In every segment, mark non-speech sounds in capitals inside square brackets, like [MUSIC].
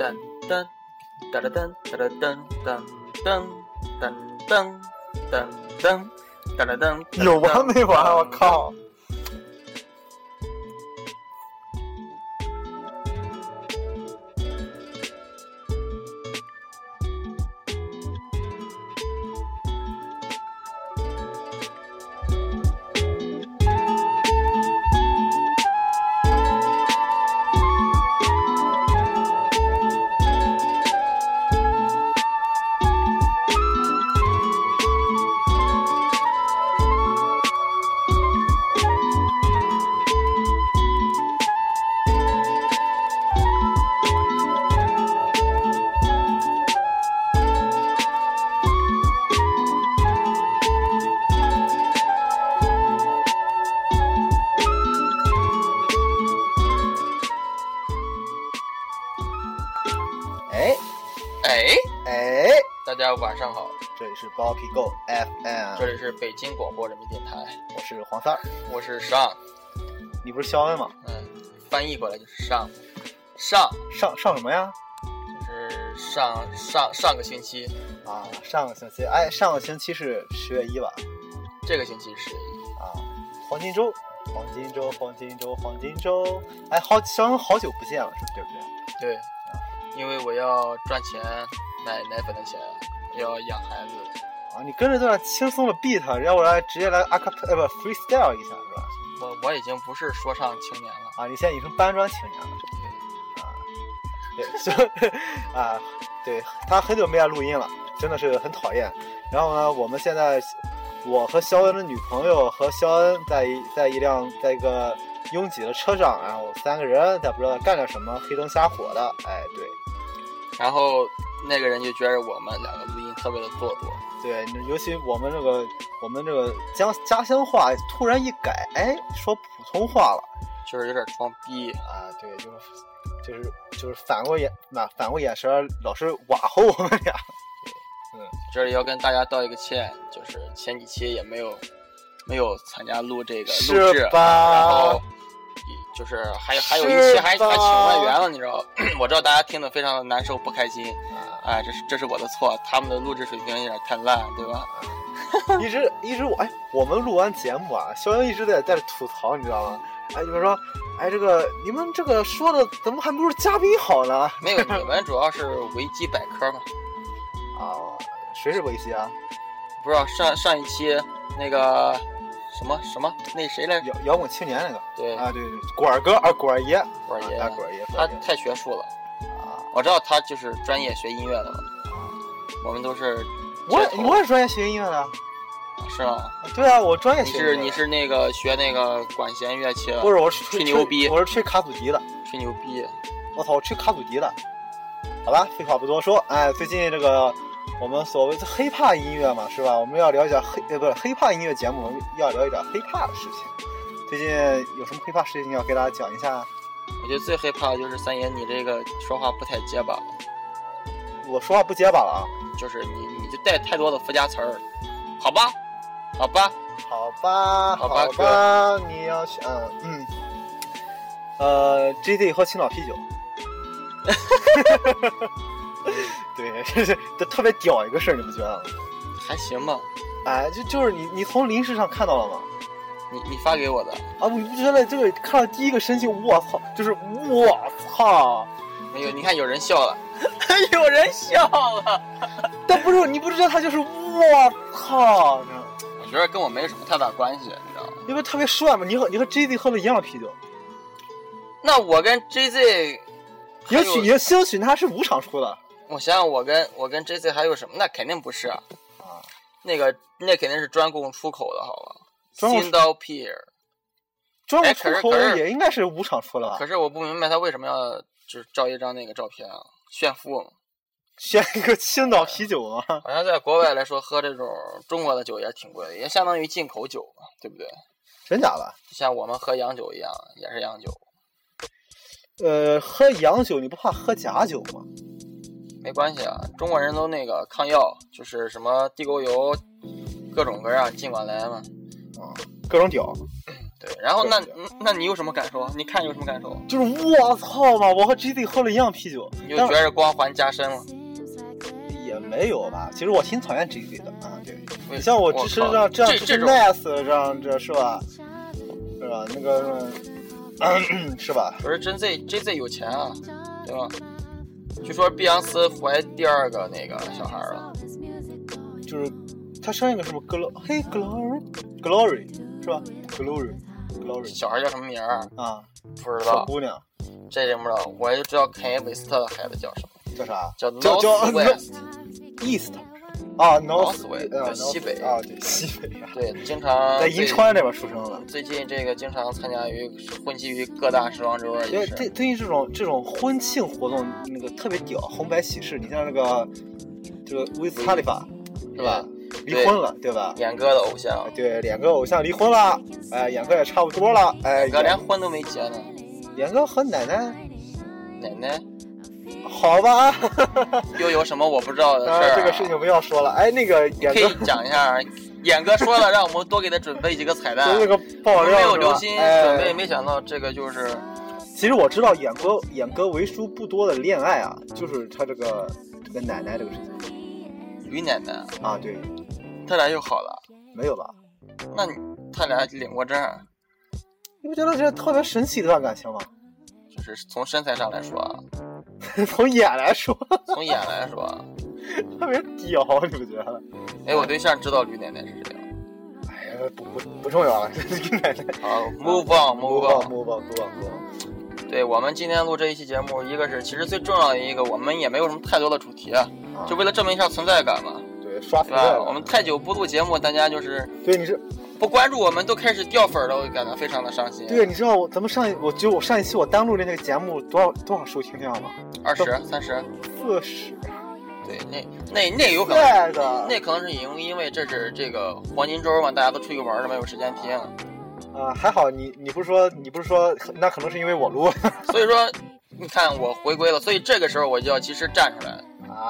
噔噔噔噔噔噔噔噔噔噔噔噔噔噔噔噔，有完没完？我靠！是黄三儿，我是上，你不是肖恩吗？嗯，翻译过来就是上，上上上什么呀？就是上上上个星期，啊，上个星期，哎，上个星期是十月一吧？这个星期是啊，黄金周，黄金周，黄金周，黄金周，哎，好，肖恩好久不见了，是对不对？对，因为我要赚钱买奶粉的钱，要养孩子，啊，你跟着这段轻松的 beat，让我来直接来阿卡呃不 freestyle 一下是吧？我我已经不是说唱青年了，啊，你现在已经是搬砖青年了。啊，对，[LAUGHS] 所以啊，对他很久没来录音了，真的是很讨厌。然后呢，我们现在，我和肖恩的女朋友和肖恩在一在一辆在一个拥挤的车上，然后三个人在不知道干点什么，黑灯瞎火的。哎，对然后那个人就觉得我们两个录音特别的做作，对，尤其我们这个我们这个家家乡话突然一改，哎，说普通话了。就是有点装逼。啊，对，就是就是就是反过眼反反过眼神，老是瓦后我们俩。[LAUGHS] 嗯这里要跟大家道一个歉，就是前几期也没有没有参加录这个录是制，吧然后一就是还有还有一期还还请外援了，你知道？[CLEARS THROAT] 我知道大家听得非常的难受不开心，哎，这是这是我的错，他们的录制水平有点太烂，对吧？[LAUGHS] 一直一直我哎，我们录完节目啊，肖英一直在在这吐槽，你知道吗？哎，你们说，哎，这个你们这个说的怎么还不如嘉宾好呢？[LAUGHS] 没有，你们主要是维基百科嘛，啊，谁是维基啊？不知道上上一期那个什么什么那谁来着？摇摇滚青年那个对，啊，对对，管儿哥啊，管儿爷，管儿爷啊，果儿爷，他太学术了，啊，我知道他就是专业学音乐的嘛，我们都是我我也专业学音乐的，是吗？对啊，我专业学你。是你是那个学那个管弦乐器的，不是我是吹牛逼我是吹卡祖笛的。吹牛逼。我操，我吹卡祖笛的。好吧，废话不多说，哎，最近这个我们所谓的黑怕音乐嘛，是吧？我们要聊一下黑呃，不是黑怕音乐节目，我们要聊一点黑怕的事情。最近有什么黑怕事情要给大家讲一下？我觉得最害怕的就是三爷，你这个说话不太结巴，我说话不结巴了啊？就是你你就带太多的附加词儿，好吧，好吧，好吧，好吧吧，你要去，嗯嗯，呃，GD 喝青岛啤酒。[LAUGHS] [LAUGHS] 对，这特别屌一个事儿，你不觉得吗？还行吧。哎，就就是你你从临时上看到了吗？你你发给我的啊，我不觉得这个看到第一个神情，我操，就是我操，哎呦？你看有人笑了，[LAUGHS] 有人笑了。[LAUGHS] 但不是你不知道他就是我操，你知道吗我觉得跟我没什么太大关系，你知道吗？因为特别帅嘛。你和你和 J Z 喝了一样的啤酒，那我跟 JZ，也许也兴许他是五场出的我想想，我跟我跟 JC 还有什么？那肯定不是啊，啊，那个那肯定是专供出口的，好吧？专供新刀 Pier。专门哎出口也应该是五厂出了吧可？是我不明白他为什么要就是照一张那个照片啊，炫富嘛。[LAUGHS] 选一个青岛啤酒啊，[LAUGHS] 好像在国外来说，喝这种中国的酒也挺贵的，也相当于进口酒嘛，对不对？真假的？就像我们喝洋酒一样，也是洋酒，呃，喝洋酒你不怕喝假酒吗？没关系啊。中国人都那个抗药，就是什么地沟油，各种各样尽管来嘛。啊，各种屌，[CLEARS THROAT] 对，然后那那你有什么感受？你看有什么感受？就是我操嘛，我和 GZ 喝了一样啤酒，你就觉着光环加深了？也没有吧。其实我挺讨厌 GZ 的啊，对。你像我支持这样支持这这种 Nice 这样这是吧？是吧？那个、嗯、[COUGHS] 是吧？不是真 Z J Z 有钱啊，对吧？据说碧昂斯怀第二个那个小孩了，就是他生一个什么 Glo 嘿 Glory Glory 是吧？Glory Glory 小孩叫什么名儿？啊，不知道，小姑娘这真不知道。我就知道肯耶韦斯特的孩子叫什么，叫啥？叫叫叫 North West。[LAUGHS] East 啊呃对西北啊，对西北啊，对，经常在银川那边出生的。最近这个经常参加于混迹于各大时装周啊，因为最最近这种这种婚庆活动那个特别屌，红白喜事，你像那个这个威斯卡利法是吧？离婚了对吧？演哥的偶像，对，演哥偶像离婚了，哎，演哥也差不多了，哎，哥连婚都没结呢，演哥和奶奶，奶奶好吧，[LAUGHS] 又有什么我不知道的事啊儿、，这个事情不要说了，哎，那个演可以讲一下。演哥说了，让我们多给他准备几个彩蛋。[LAUGHS] 就那个爆料没有留心哎准备，没想到这个就是其实我知道演哥演哥为数不多的恋爱啊，就是他这个这个奶奶这个事情于奶奶，啊，对，他俩又好了。没有吧？那你他俩领过证，你不觉得这特别神奇的一段感情吗？就是从身材上来说啊，从演来说，从眼来说 [LAUGHS] 啊，[LAUGHS] 特别屌，你不觉得？哎，我对象知道吕奶奶是谁吗？哎呀，不不不重要了，[LAUGHS] 这个奶奶。好，move on，move on。move on move on，move 对我们今天录这一期节目，一个是其实最重要的一个，我们也没有什么太多的主题啊，啊就为了证明一下存在感嘛，对刷？存在感我们太久不录节目，大家就是对你是不关注我们，都开始掉粉了，我感到非常的伤心。对，你知道我咱们上一我就我上一期我单录的那个节目多少多少收听量吗？二十三十，四十。对，那那那有可能对的，那可能是因因为这是这个黄金周嘛，大家都出去玩了，没有时间听，啊，还好你你不是说你不是说那可能是因为我录 [LAUGHS] 所以说你看我回归了，所以这个时候我就要及时站出来，啊，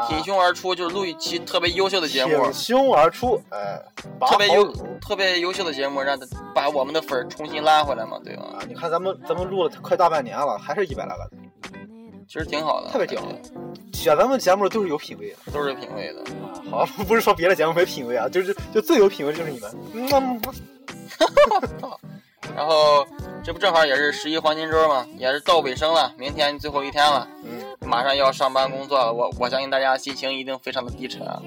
挺胸而出，就是录一期特别优秀的节目挺，胸而出，哎，拔特别优特别优秀的节目，让他把我们的粉儿重新拉回来嘛，对吧？啊！你看咱们咱们录了快大半年了，还是一百来个，其实挺好的，特别屌选咱们节目的都是有品位的。都是有品位的。好，[LAUGHS] 不是说别的节目没品位啊，就是就最有品位就是你们。嗯，[LAUGHS] 然后这不正好也是十一黄金周嘛，也是到尾声了，明天最后一天了，嗯马上要上班工作了，我我相信大家心情一定非常的低沉啊。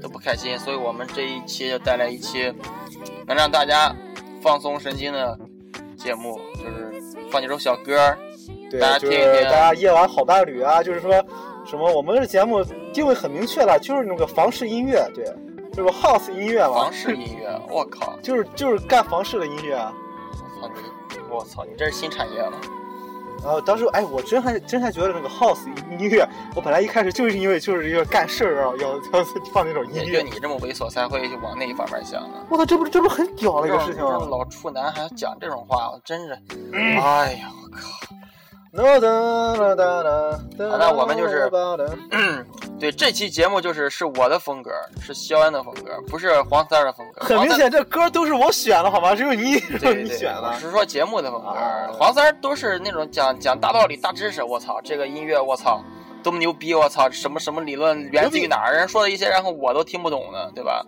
都不开心，所以我们这一期就带来一期能让大家放松神经的节目，就是放几首小歌儿，对大家，就听一听是大家夜晚好伴侣啊，就是说什么我们的节目定位很明确了，就是那个房式音乐，对，就是 house 音乐嘛，房式音乐，我靠，就是就是干房式的音乐啊。我操你，这是新产业了，然后当时哎，我真还真还觉得那个 house 音乐，我本来一开始就是因为就是一个干事儿啊，要要放那种音乐就。你这么猥琐才会往那一方面想呢。我操，这不是这不是很屌的一个事情吗？老处男还讲这种话，我真是，嗯哎呀，我靠！那我们就是对，这期节目就是是我的风格，是肖恩的风格，不是黄三儿的风格。很明显，这歌都是我选的，好吗？只有你只有对对，你选了。我是说节目的风格。啊黄三儿都是那种讲讲大道理、大知识。我操，这个音乐我操多么牛逼！我操，什么什么理论源自于哪儿？人说的一些，然后我都听不懂的，对吧？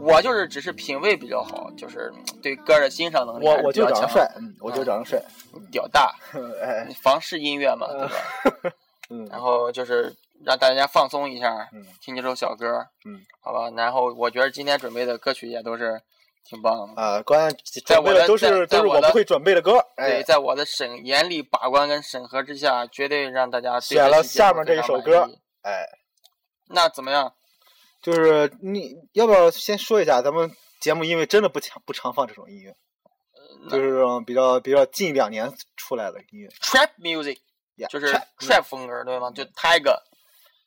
我就是只是品味比较好，就是嗯对歌的欣赏能力我我就长得帅，嗯，我就长得帅，屌大，[LAUGHS] 哎，房式音乐嘛，对吧？[LAUGHS] 嗯然后就是让大家放松一下，嗯听几首小歌，嗯，好吧。然后我觉得今天准备的歌曲也都是挺棒的。啊，关键在我的准备的都是都是我不会准备的歌，对，哎，在我的审严厉把关跟审核之下，绝对让大家对选了下面这一首歌意。哎，那怎么样？就是你要不要先说一下咱们节目，因为真的不常不常放这种音乐，就是这种比较比较近两年出来的音乐，trap music 就是 trap 风格，对吗？就 Tiger，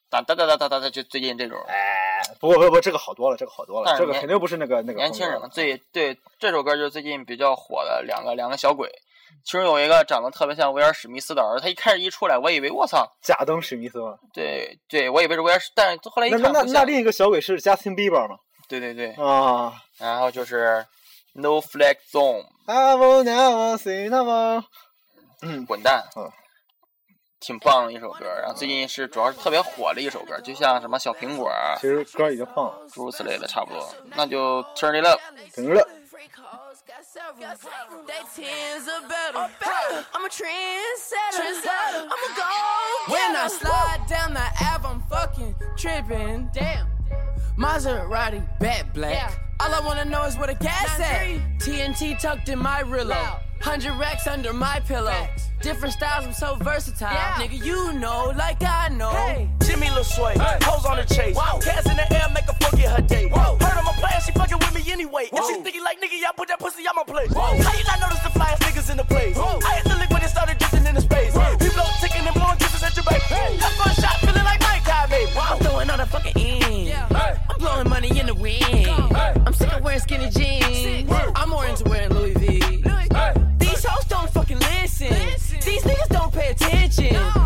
哒哒哒哒哒哒哒，就最近这种。哎，不不不，这个好多了，这个好多了，这个肯定不是那个那个年轻人嘛，最对这首歌就是最近比较火的两个两个小鬼，其中有一个长得特别像威尔史密斯的儿子，他一开始一出来，我以为我操，贾登史密斯吗？对对，我以为是威尔史，但是后来一看那那另一个小鬼是 Justin Bieber 吗？对对对，啊，然后就是 No Flag Zone，I will never say never。嗯，滚蛋嗯，挺棒的一首歌。然后最近是主要是特别火的一首歌，就像什么小苹果啊其实歌已经放了，诸如此类的，差不多。那就 Turn it up。停了。They tens are better. I'm a trendsetter. I'm a go. When I slide down the Ave, I'm fucking tripping. Damn. Maserati, bat black. All I wanna know is where the gas at. TNT tucked in my Rillo. Hundred racks under my pillow. Different styles, I'm so versatile. Nigga, you know, like I know. Jimmy Lil Sway, hoes on the chase. Cats in the air, make a forget her day. Heard I'm a player, she fucking with me anyway. If she thinking like nigga, y'all put that pussy on my plate. How you not notice the flyest niggas in the place? I hit the lick when it started drifting the space. He blow ticking and blowing kisses at your back. That first shot feeling like Mike High, baby. I'm throwing all the fucking in. I'm blowing money in the wind. I'm sick of wearing skinny jeans. I'm more into wearing Louis V. These hoes don't fucking listen. These niggas don't pay attention. These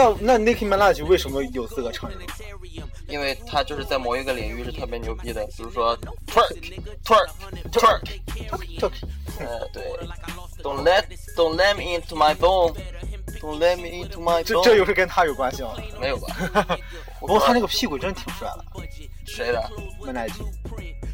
那那那 Nicki Minaj 为什么有资格唱这个？因为他就是在某一个领域是特别牛逼的，比如说 twerk twerk twerk，twerk，呃，对，Don't let don't let me into my bone, don't let me into my 这这又是跟他有关系吗？没有吧？不过他那个屁股真挺帅的谁的，Minaj？What 麻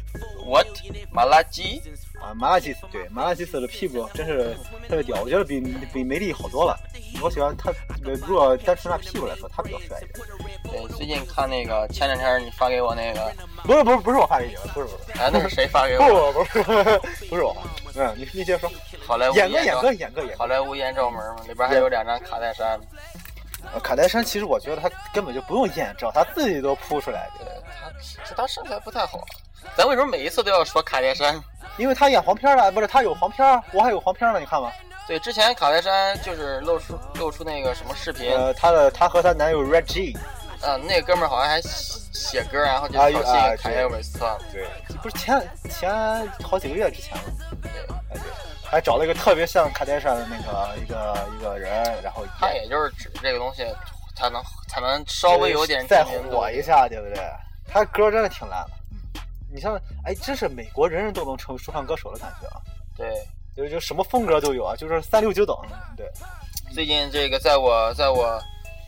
辣鸡？啊，麻辣鸡丝对，麻辣鸡丝的屁股真是特别屌，我觉得比比梅丽好多了。我喜欢他，呃如果单纯拿屁股来说，他比较帅一点。对，最近看那个前两天你发给我那个，不是不是不是我发给你的，不是不是。哎，那是谁发给我？不不不不是我发，嗯，你你接着说，好莱坞演个演个演个演个。好莱坞艳照门嘛，里边还有两张卡戴珊。呃卡戴珊其实我觉得他根本就不用艳照，他自己都扑出来的，对，他是他身材不太好。咱为什么每一次都要说卡戴珊？因为他演黄片了，不是他有黄片，我还有黄片呢，你看吧？对，之前卡戴珊就是露出露出那个什么视频，呃，她的她和她男友 Reggie，嗯，那个哥们儿好像还写写歌，然后就啊挑啊衅凯耶韦斯特。对，不是前前好几个月之前了，对，哎对，还找了一个特别像卡戴珊的那个一个一个人，然后他也就是指这个东西才能才能稍微有点知再名度火一。下，对不对？他歌真的挺烂的。你像，哎，真是美国人人都能成为说唱歌手的感觉啊！对，就就什么风格都有啊，就是三六九等。对，最近这个在我在我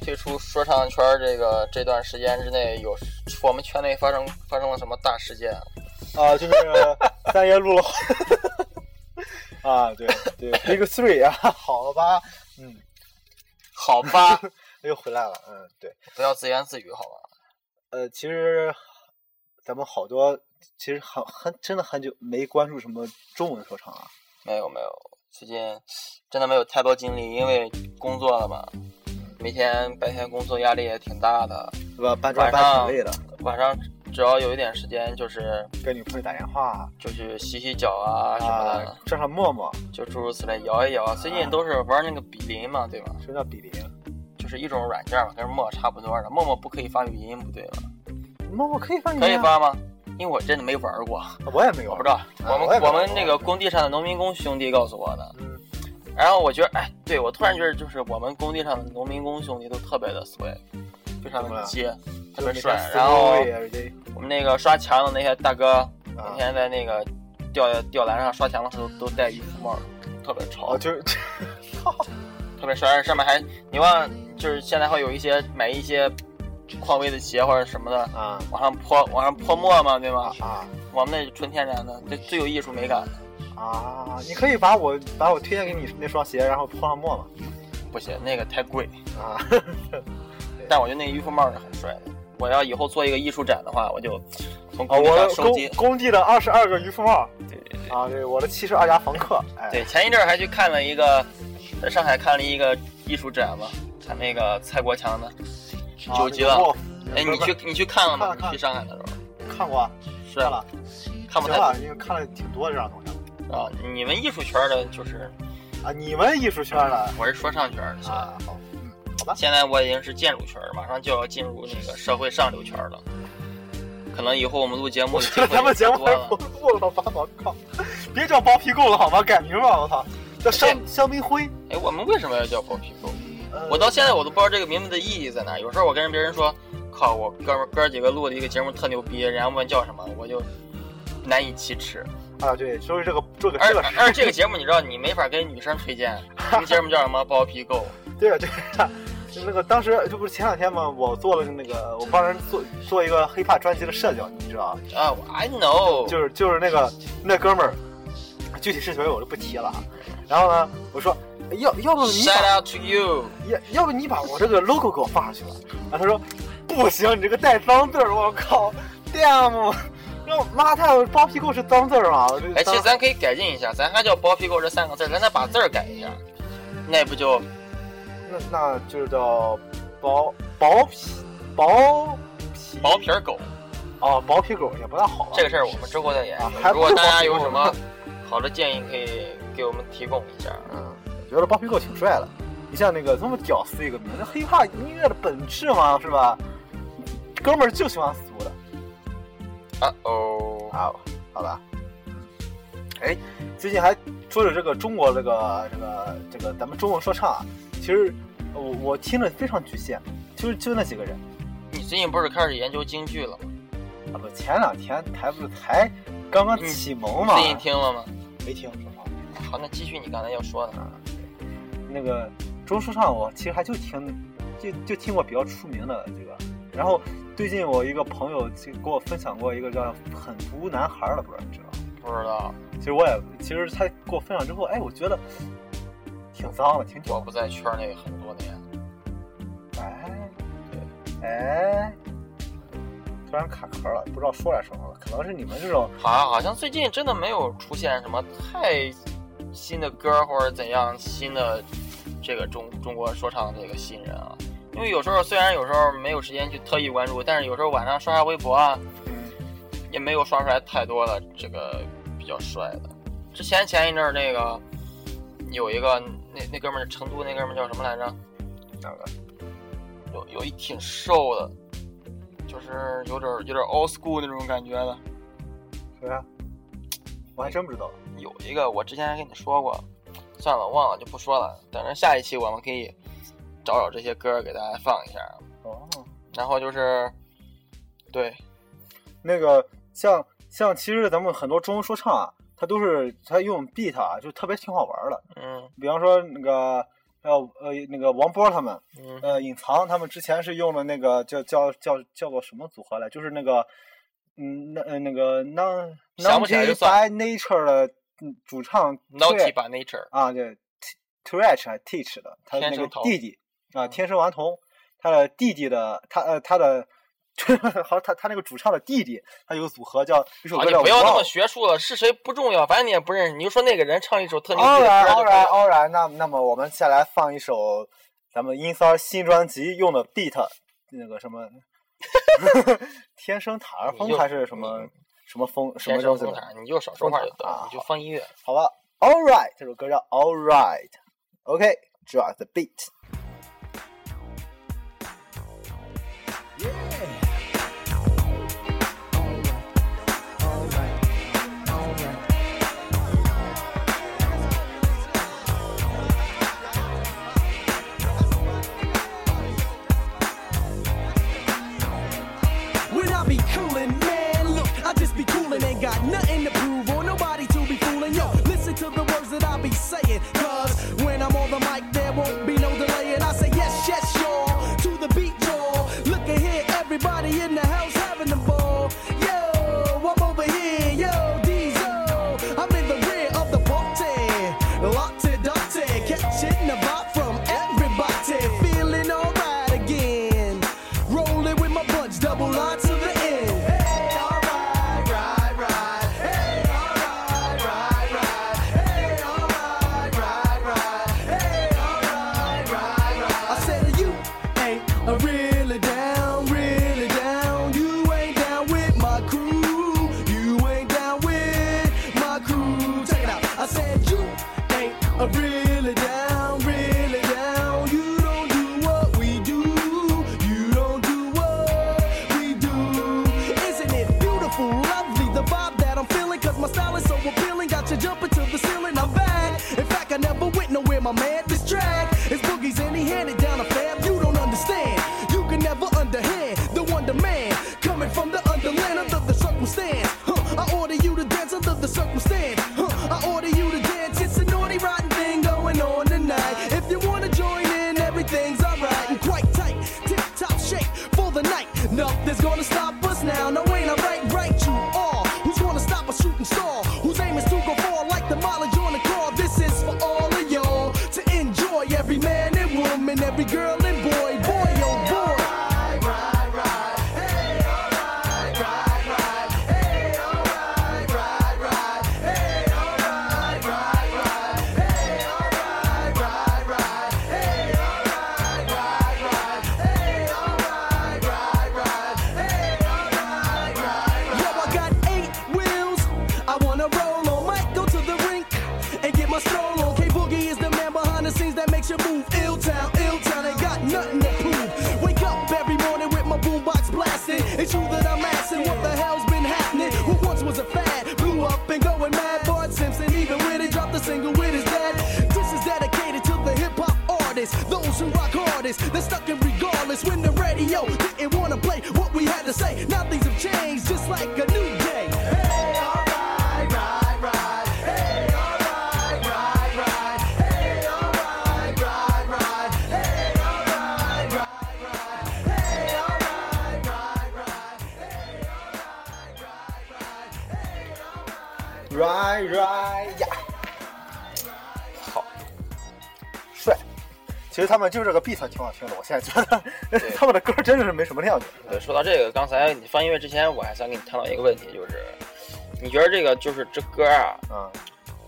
退出说唱圈儿这个这段时间之内，有我们圈内发生发生了什么大事件？[LAUGHS] 啊，就是三爷录了。[LAUGHS] 啊，对对，Big Three 啊，好吧，嗯，好吧，[LAUGHS] 又回来了，嗯，对，不要自言自语好吧？呃，其实咱们好多其实很很真的很久没关注什么中文说唱啊。没有没有，最近真的没有太多精力，因为工作了嘛，每天白天工作压力也挺大的，对吧？搬砖搬晚上挺累的，晚上只要有一点时间，就是跟女朋友打电话就去洗洗脚啊什么的，啊，上上陌陌，就诸如此类，摇一摇。最近都是玩那个比邻嘛，对吧？什么叫比邻？就是一种软件嘛，跟陌陌差不多的。陌陌不可以发语音，不对吗？陌陌可以发语音、可以，发吗？因为我真的没玩过，我也没有，我不知道。我们啊我们那个工地上的农民工兄弟告诉我的。嗯然后我觉得，哎，对我突然觉得，就是我们工地上的农民工兄弟都特别的 swag，非常的接，特别帅。然后我们那个刷墙的那些大哥，啊每天在那个吊吊篮上刷墙的时候都戴渔夫帽，特别潮哦，，就是特别帅。上面还你忘，就是现在会有一些买一些匡威的鞋或者什么的，啊往上泼往上泼墨嘛，对吗？啊我们那是纯天然的，这最有艺术美感的。啊！你可以把我把我推荐给你那双鞋，然后泼上墨嘛。不行，那个太贵。啊，但我觉得那渔夫帽是很帅的。我要以后做一个艺术展的话，我就从，工地我工上收集。工地的二十二个渔夫帽对对对啊，对，我的七十二家房客，对，前一阵还去看了一个，在上海看了一个艺术展嘛，看那个蔡国强的。啊九级了哎，你去你去看了吗？你去上海的时候看过啊？是看了，看不太了，因为看了挺多这样东西啊。你们艺术圈的就是啊。你们艺术圈的我是说唱圈的，啊，好，嗯，好吧，现在我已经是建筑圈，马上就要进入那个社会上流圈了。可能以后我们录节目我的咱们节目还不。录了吧？我靠，别叫包皮垢了好吗？改名吧，我操，叫香香槟灰。哎，我们为什么要叫包皮垢？呃我到现在我都不知道这个名字的意义在哪。有时候我跟别人说，靠，我哥们哥几个录的一个节目特牛逼，人家问叫什么，我就难以启齿。啊，对，所以这个这个而这个而这个节目你知道，你没法跟女生推荐。[LAUGHS] 这个节目叫什么？包皮垢。[LAUGHS] 对啊对啊，就那个当时这不是前两天嘛？我做了那个，我帮人做做一个 hiphop 专辑的社交，你知道啊？啊，I know，就是就是那个那哥们儿，具体是谁我就不提了啊。然后呢，我说要要不你把 out to you。要要不你把我这个 logo 给我放上去吧。然后他说不行，你这个带脏字儿，我靠，damn，那妈太包皮垢是脏字儿吗？我这哎，其实咱可以改进一下，咱还叫包皮垢这三个字儿，咱再把字儿改一下，那不就那那就叫薄薄皮薄皮薄皮狗？哦薄皮狗也不大好吧？这个事儿我们之后再研究。啊如果大家有什么好的建议，可以给我们提供一下。嗯，我觉得包皮垢挺帅的。你像那个这么屌丝一个名，那 hiphop 音乐的本质嘛，是吧？哥们儿就喜欢俗的啊哦，啊，好吧。哎，最近还说着这个中国这个这个这个咱们中文说唱啊，其实我我听着非常局限，就是就那几个人你最近不是开始研究京剧了吗？啊，不，前两天才不是才刚刚启蒙嘛，最近听了吗？没听说话。好，那继续你刚才要说的。那个中书上，我其实还就听，就就听过比较出名的这个。然后最近我一个朋友就给我分享过一个叫“狠毒男孩”的，不知道你知道吗？不知道，其实我也，其实他给我分享之后，哎，我觉得挺脏的，挺我不在圈内很多年。的。哎，对，哎，突然卡壳了，不知道说点什么了。可能是你们这种好像好像最近真的没有出现什么太新的歌或者怎样新的这个中中国说唱这个新人啊。因为有时候虽然有时候没有时间去特意关注，但是有时候晚上刷刷微博啊，也没有刷出来太多的这个比较帅的。之前前一阵儿那个有一个那那哥们儿成都那哥们儿叫什么来着？哪个？有有一挺瘦的，就是有点有点 old school 那种感觉的。谁啊？我还真不知道。有一个我之前还跟你说过，算了，忘了就不说了。等着下一期我们可以找找这些歌给大家放一下。哦，然后就是，对，那个像像其实咱们很多中文说唱啊，它都是它用 beat 啊，就特别挺好玩的。嗯比方说那个还有呃那个王波他们，嗯呃隐藏他们之前是用的那个叫叫叫叫做什么组合来，就是那个嗯那呃那个 non 想不起来就 by Nature 的嗯主唱 Naughty Twitch- by Nature，啊对 Twitch 还 Teach 的，他那个弟弟啊嗯天生顽童，他的弟弟的他呃他的。[LAUGHS] 好，他他那个主唱的弟弟，他有个组合叫一首啊，歌叫你不要那么学术了，是谁不重要，反正你也不认识，你就说那个人唱一首特牛逼的歌就当然，可以了。当然。那那么我们下来放一首咱们音三儿新专辑用的 beat，那个什么 [LAUGHS] 天生塔尔风还是什么你什么风什么天东西的？生风塔，你就少说话就得啊了，你就放音乐。好吧，All right，这首歌叫 All right，OK，drop、the beat。up, there's gonna stop 们就这个 beat 挺好听的，我现在觉得 [LAUGHS] 他们的歌真的是没什么亮点。对，说到这个，刚才你放音乐之前，我还想跟你探讨一个问题，就是你觉得这个就是这歌啊，嗯、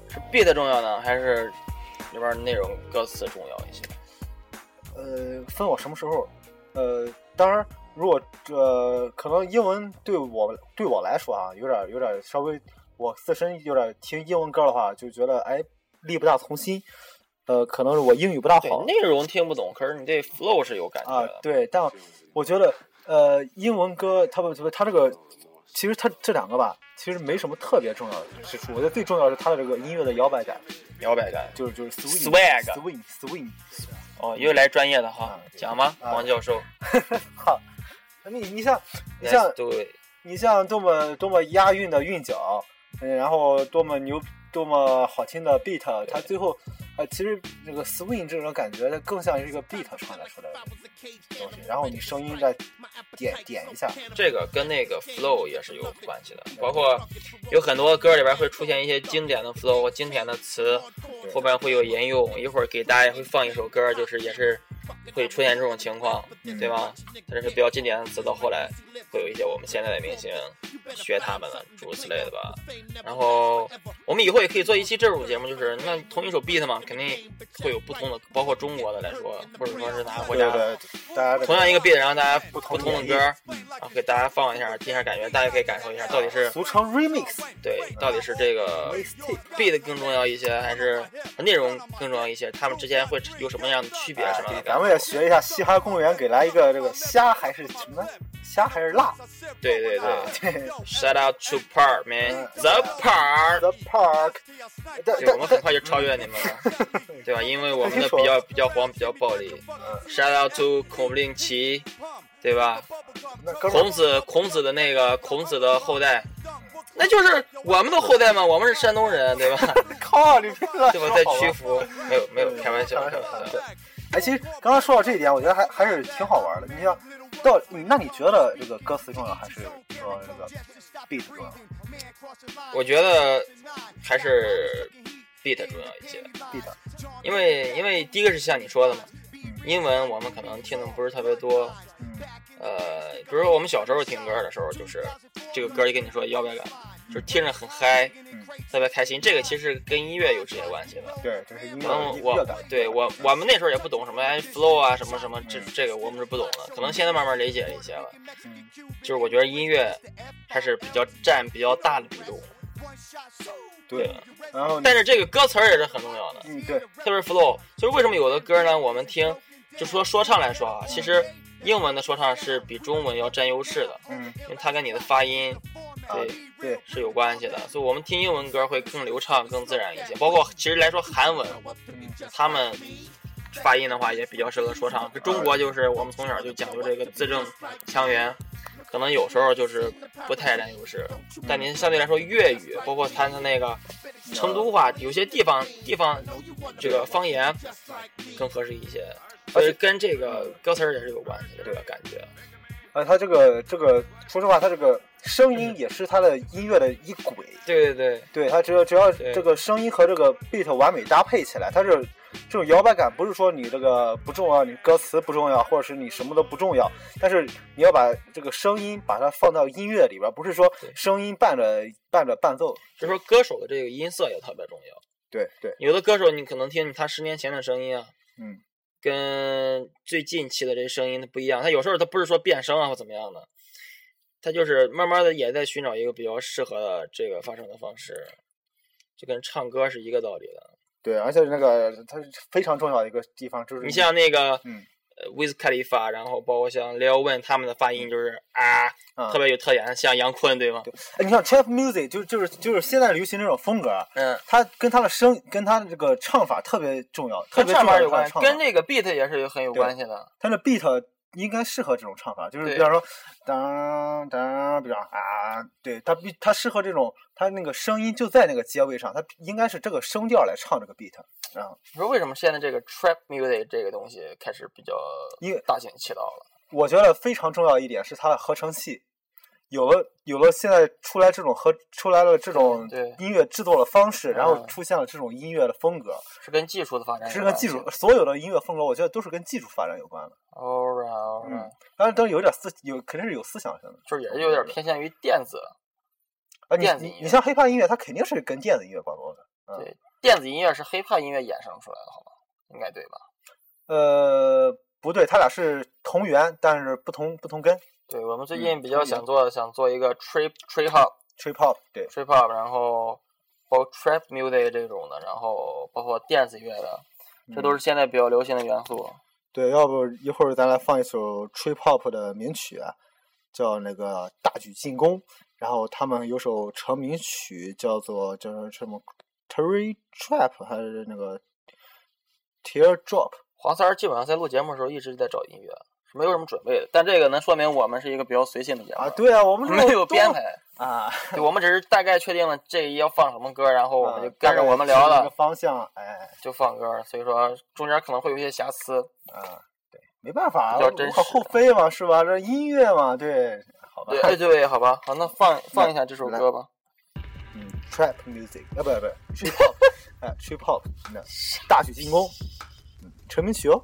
是 beat 重要呢，还是里边内容歌词重要一些？呃，分我什么时候？呃，当然，如果这、可能英文对我对我来说啊，有点有点稍微，我自身有点听英文歌的话，就觉得哎力不大从心。呃，可能是我英语不大好，内容听不懂，可是你这 flow 是有感觉的。，啊对，但我觉得呃，英文歌它不它这个，其实它这两个吧，其实没什么特别重要的之处。我觉得最重要的是它的这个音乐的摇摆感，摇摆感。就是就是 swing swing swing。哦，又来专业的哈啊，讲吗，啊王教授 [LAUGHS] 好，你你像你像 it。你像多么多么押韵的韵脚，嗯，然后多么牛多么好听的 beat，它最后呃其实这个 swing 这种感觉，它更像是一个 beat 创造出来的东西，然后你声音再点点一下，这个跟那个 flow 也是有关系的，包括有很多歌里边会出现一些经典的 flow、经典的词，后边会有引用。一会儿给大家也会放一首歌，就是也是会出现这种情况，对吧？它这是比较经典的词，到后来会有一些我们现在的明星学他们了，诸如此类的吧。然后我们以后也可以做一期这种节目，就是那同一首 beat 嘛，肯定会有不同的，包括中国的来说，或者说是哪个国家。对对，大家的同样一个 beat，然后大家不同同的歌，然后给大家放一下，听一下感觉，大家可以感受一下，到底是俗称 remix 对，到底是这个 beat 更重要一些，还是内容更重要一些？他们之间会有什么样的区别？什么样的咱们也学一下嘻哈公园，给来一个这个虾还是什么虾还是辣？对对啊对对，Shout out to Park man，The Park。，The Park。对，我们很快就超越你们了，[LAUGHS] 对吧？因为我们的比较比较黄，比较暴力。Shout out to 孔布令奇，对吧？孔子，孔子的那个孔子的后代，那就是我们的后代嘛。我们是山东人，对吧？[LAUGHS] 靠，你别乱对吧？在屈服，没有没有，开玩笑开玩笑。哎，其实刚刚说到这一点，我觉得还还是挺好玩的。你像到你，那你觉得这个歌词重要，还是说这个 beat 重要？我觉得还是 beat 重要一些，？beat，因为因为第一个是像你说的嘛，英文我们可能听的不是特别多，嗯，呃，比如说我们小时候听歌的时候，就是这个歌就跟你说摇摆感，就是听着很嗨，嗯特别开心。这个其实跟音乐有直接关系的。对，这是音乐可能我。对我我们那时候也不懂什么哎 flow 啊什么什么这这个我们是不懂的，可能现在慢慢理解了一些了。嗯就是我觉得音乐还是比较占比较大的比重，对，然后但是这个歌词儿也是很重要的，嗯对，特别是 flow。就是为什么有的歌呢，我们听就说说唱来说啊，其实英文的说唱是比中文要占优势的，嗯因为它跟你的发音啊对对，是有关系的，所以我们听英文歌会更流畅、更自然一些。包括其实来说韩文，他们发音的话也比较适合说唱。中国就是我们从小就讲究这个字正腔圆，可能有时候就是不太占优势。但您相对来说粤语，包括它的那个成都话，有些地方地方这个方言更合适一些。所以跟这个歌词儿也是有关系的，这个感觉。啊，他这个这个，说实话，他这个声音也是他的音乐的一轨。对对对，对，它只要只要这个声音和这个 beat 完美搭配起来，它是这种摇摆感，不是说你这个不重要，你歌词不重要，或者是你什么都不重要，但是你要把这个声音把它放到音乐里边，不是说声音伴着伴着伴奏。就说歌手的这个音色也特别重要。对对，有的歌手你可能听他十年前的声音啊，嗯，跟最近期的这声音它不一样。它有时候它不是说变声啊或怎么样的，它就是慢慢的也在寻找一个比较适合的这个发声的方式，就跟唱歌是一个道理的。对，而且那个它是非常重要的一个地方就是你像那个 Wiz Khalifa，然后包括像 Lil Wayne 他们的发音就是啊，啊特别有特点，像杨坤对吗？哎，你像 trap music 就就是就是现在流行这种风格，嗯，它跟它的声跟它的这个唱法特别重要，特跟唱别重要法有关系，的它的唱法跟这个 beat 也是有很有对关系的。它的 beat 应该适合这种唱法，就是比方说当当，比方啊，对它比它适合这种，它那个声音就在那个结尾上，它应该是这个声调来唱这个 beat，啊，你说为什么现在这个 trap music 这个东西开始比较大行其道了？我觉得非常重要一点是它的合成器。有了有了，现在出来这种和出来了这种音乐制作的方式，然后嗯出现了这种音乐的风格，是跟技术的发展。是跟技术，所有的音乐风格，我觉得都是跟技术发展有关的。All right, all right，、嗯当然，都有点思有肯定是有思想性的。就是也是有点偏向于电子，啊，你电子音乐你你像 hiphop 音乐，它肯定是跟电子音乐挂钩的。嗯对，电子音乐是 hiphop 音乐衍生出来的，好吧？应该对吧？呃，不对，它俩是同源，但是不同不同根。对，我们最嗯近比较想做想做一个 trip trip hop trip hop 对，trip hop，然后包括 trap music 这种的，然后包括电子乐的，这都是现在比较流行的元素。对，要不一会儿咱来放一首 trip hop 的名曲啊，叫那个《大举进攻》，然后他们有首成名曲叫做叫做什么 Terry Trap 还是那个 Tear Drop。黄三儿基本上在录节目的时候一直在找音乐，是没有什么准备的。但这个能说明我们是一个比较随性的节目啊，对啊，我们这 [LAUGHS] 没有编排，[LAUGHS] 啊，对，我们只是大概确定了这一要放什么歌，然后我们就啊跟着我们聊了方向，哎，就放歌。所以说中间可能会有一些瑕疵。啊，对，没办法，比较真实厚非嘛，是吧？这音乐嘛，对，好吧对，，哎对，好吧，好，那放 [LAUGHS] 放一下这首歌吧。嗯，trap music，啊，不不，trip hop，哎，trip hop，那大举进攻，嗯，成名曲哦。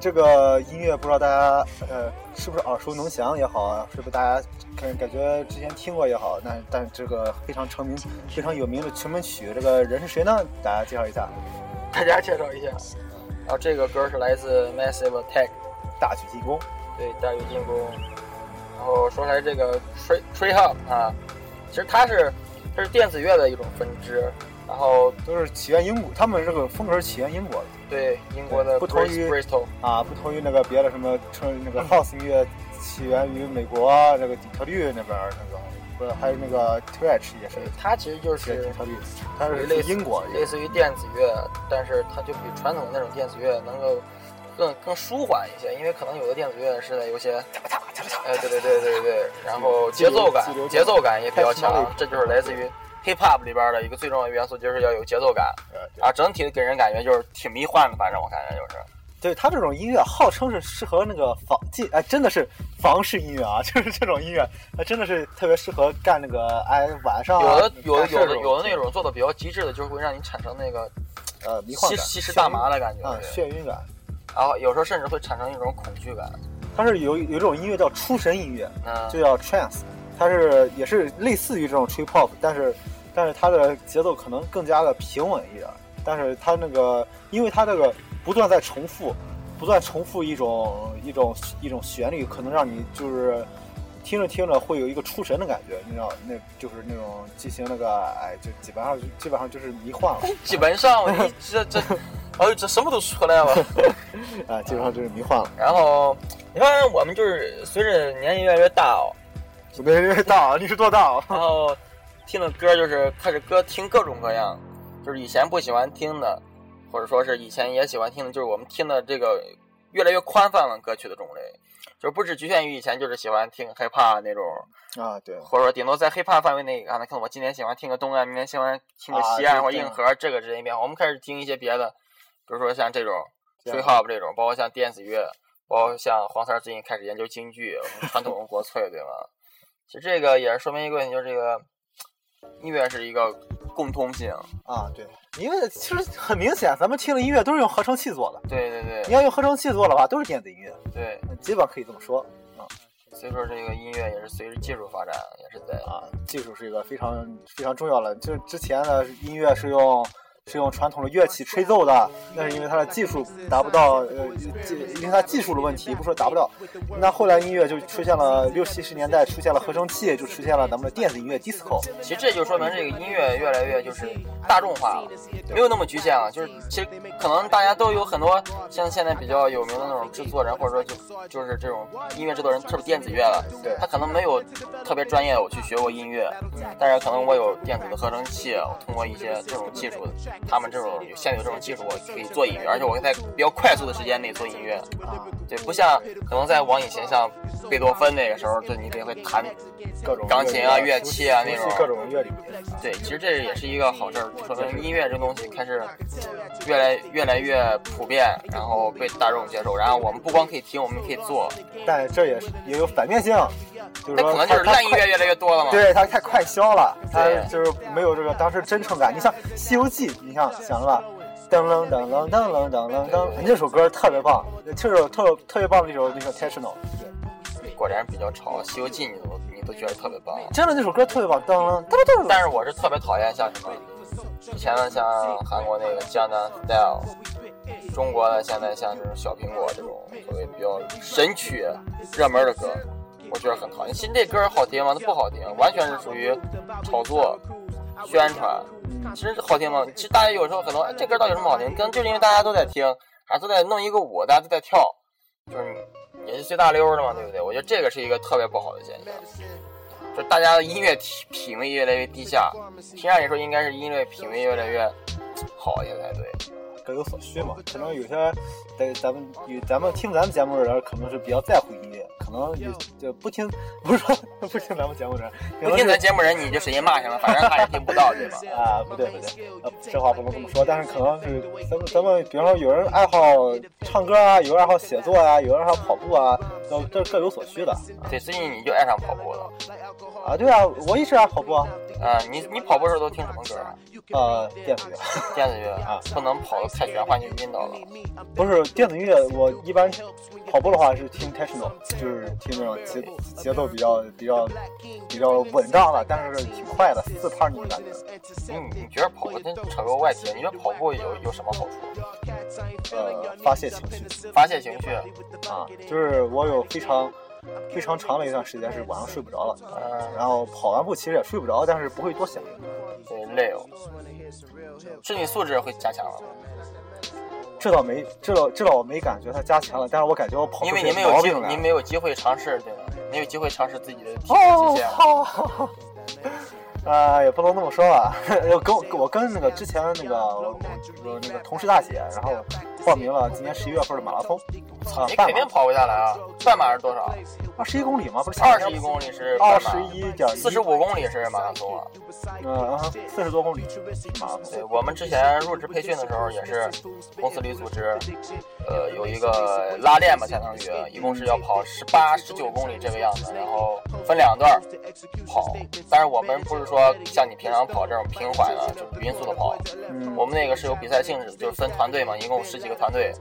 这个音乐不知道大家呃是不是耳熟能详也好啊，是不是大家感感觉之前听过也好，那但这个非常成名、非常有名的成名曲，这个人是谁呢？大家介绍一下，大家介绍一下。然后这个歌是来自 Massive Attack，大举进攻。对，大举进攻。然后说来这个 Tree Tree Hop 啊，其实它是它是电子乐的一种分支，然后都是起源英国，他们这个风格是起源英国的对英国的不同于 Bristol，啊，不同于那个别的什么称那个 house 音乐起源于美国那这个底特律那边儿那种，不是还有那个 Twitch 也是它其实就是底特律，它是类似英国类似于电子乐，但是它就比传统的那种电子乐能够更更舒缓一些，因为可能有的电子乐是有些，哎，对对对对对，然后节奏感节奏感也比较强这就是来自于 hip hop 里边的一个最重要的元素，就是要有节奏感啊，整体给人感觉就是挺迷幻的，反正我感觉就是。对他这种音乐号称是适合那个房进哎，真的是房式音乐啊，[LAUGHS] 就是这种音乐，它真的是特别适合干那个哎晚上、啊、有的有的有的有的那种做的比较极致的，就是会让你产生那个呃迷幻感、吸吸食大麻的感觉，眩晕感。然后有时候甚至会产生一种恐惧感。它是有有一种音乐叫出神音乐，嗯，就叫 trance，它是也是类似于这种 trip hop，但是但是它的节奏可能更加的平稳一点，但是它那个因为它这个不断在重复，不断重复一种一种一种旋律，可能让你就是听着听着会有一个出神的感觉，你知道，那就是那种进行那个哎，就基本上基本上就是迷幻了 [LAUGHS] 基本上你这这，哎呦，这什么都出来了。[LAUGHS] 啊，基本上就是迷幻了。然后你看，我们就是随着年纪越来越大哦，[LAUGHS] 准备大，你是多大啊？然后听的歌就是开始歌听各种各样，就是以前不喜欢听的，或者说是以前也喜欢听的，就是我们听的这个越来越宽泛了歌曲的种类，就不只局限于以前就是喜欢听 hiphop 那种，啊，对，或者说顶多在 hiphop 范围内，啊，那可能我今天喜欢听个东岸，明天喜欢听个西啊或者硬核，这个之间变化。我们开始听一些别的，比如说像这种这样 free hop 这种，包括像电子乐，包括像黄三儿最近开始研究京剧，我们传统国粹，对吗？其实这个也是说明一个问题，就是这个音乐是一个共通性。啊，对，因为其实很明显，咱们听的音乐都是用合成器做的。对对对你要用合成器做的话，都是电子音乐，对，基本上可以这么说所以说这个音乐也是随着技术发展，也是在啊。技术是一个非常非常重要的，就是之前的音乐是用是用传统的乐器吹奏的，那是因为它的技术达不到，呃，技因为它技术的问题，不说达不到。那后来音乐就出现了六七十年代出现了合成器，就出现了咱们的电子音乐 disco 其实这就说明这个音乐越来越就是大众化了，没有那么局限了。就是其实可能大家都有很多像现在比较有名的那种制作人，或者说就就是这种音乐制作人，特别电子乐了，对他可能没有特别专业我去学过音乐，但是可能我有电子的合成器，我通过一些这种技术，他们这种现有这种技术，我可以做音乐，而且我可以在比较快速的时间内做音乐。啊，对，不像可能在往以前像贝多芬那个时候，就你得会弹各种钢琴啊乐乐器啊那种各种乐理。对，其实这也是一个好事儿，说明音乐这东西开始越来越来越普遍，然后被大众接受。然后我们不光可以听，我们可以做。但这也是也有反面性，就是说可能就是它烂音乐越来越多了嘛。对，它太快消了，它就是没有这个当时真诚感。你像《西游记》，你像想了吧？噔噔噔噔噔噔噔噔，那首歌特别棒，就首特特别棒的一首那个 techno。果然比较潮，《西游记》你都你都觉得特别棒，真的那首歌特别棒，噔噔噔噔。但是我是特别讨厌像什么以前的像韩国那个《江南 style》。中国的现在像这种小苹果这种所谓比较神曲、热门的歌，我觉得很讨厌。新这歌好听吗？它不好听，完全是属于炒作。宣传。其实好听吗？其实大家有时候很多，哎，这歌到底有什么好听？可能就是因为大家都在听，还都在弄一个舞，大家都在跳，就是也是随大溜的嘛，对不对？我觉得这个是一个特别不好的现象。就大家的音乐体品味越来越低下，实际上你说应该是音乐品味越来越好一些才对。各有所需嘛，可能有些在咱们有咱们听咱们节目的人，可能是比较在乎音乐，可能有就不听，不是说不听咱们节目的人，可不听咱节目人，你就使劲骂去了，反正他也听不到，对吧？啊，不对不对，呃，这话不能这么说，但是可能是咱们咱们，比方说有人爱好唱歌啊，有人爱好写作啊，有人爱好跑步啊，都这各有所需的对，最近你就爱上跑步了，啊。对啊，我一直爱跑步啊，啊、你你跑步的时候都听什么歌啊？呃，电子乐 [LAUGHS] 电子乐啊不能跑的太玄幻就晕倒了。不是电子音乐，我一般跑步的话是听 techno，就是听那种节节奏比较比较比较稳当的，但是挺快的，四拍那种感觉。嗯你觉得跑步真扯个外题？你觉得跑步有有什么好处？呃，发泄情绪发泄情绪，啊，就是我有非常非常长的一段时间是晚上睡不着了，嗯、然后跑完步其实也睡不着，但是不会多想。对，累哦。身体素质会加强了，这倒没，这倒这倒我没感觉它加强了，但是我感觉我跑出因为是你没有机毛病，来你没有机会尝试，对吧？没有机会尝试自己的体哦极限。好好好，呃，也不能这么说吧。[LAUGHS] 跟我我跟那个之前那个我我那个同事大姐，然后报名了今年十一月份的马拉松，啊，你肯定跑不下来啊！半马是多少？二十一公里吗？不是二十一公里是二半马十一点四十五公里是马拉松啊。嗯，四十多公里马拉松。对我们之前入职培训的时候，也是公司里组织，呃，有一个拉练吧，相当于一共是要跑十八、十九公里这个样子，然后分两段跑。但是我们不是说像你平常跑这种平缓的，就是匀速的跑，嗯我们那个是有比赛性质，就是分团队嘛，一共十几个团队，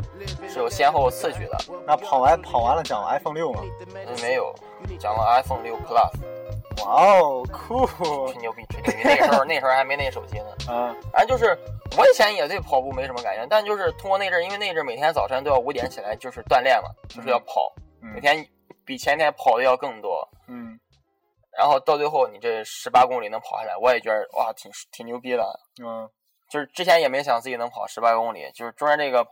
是有先后次序的。那跑完跑完了讲了 iPhone 六吗？嗯，没有，讲了 iPhone 六 Plus，哇哦，酷吹牛逼吹牛逼。那时候那时候还没那手机呢。[LAUGHS] 嗯！反正就是我以前也对跑步没什么感觉，但就是通过那阵儿，因为那阵儿每天早晨都要五点起来，就是锻炼嘛，就是要跑，每嗯天比前天跑的要更多。嗯然后到最后你这十八公里能跑下来，我也觉得哇，挺挺牛逼的。嗯，就是之前也没想自己能跑十八公里，就是中间这个，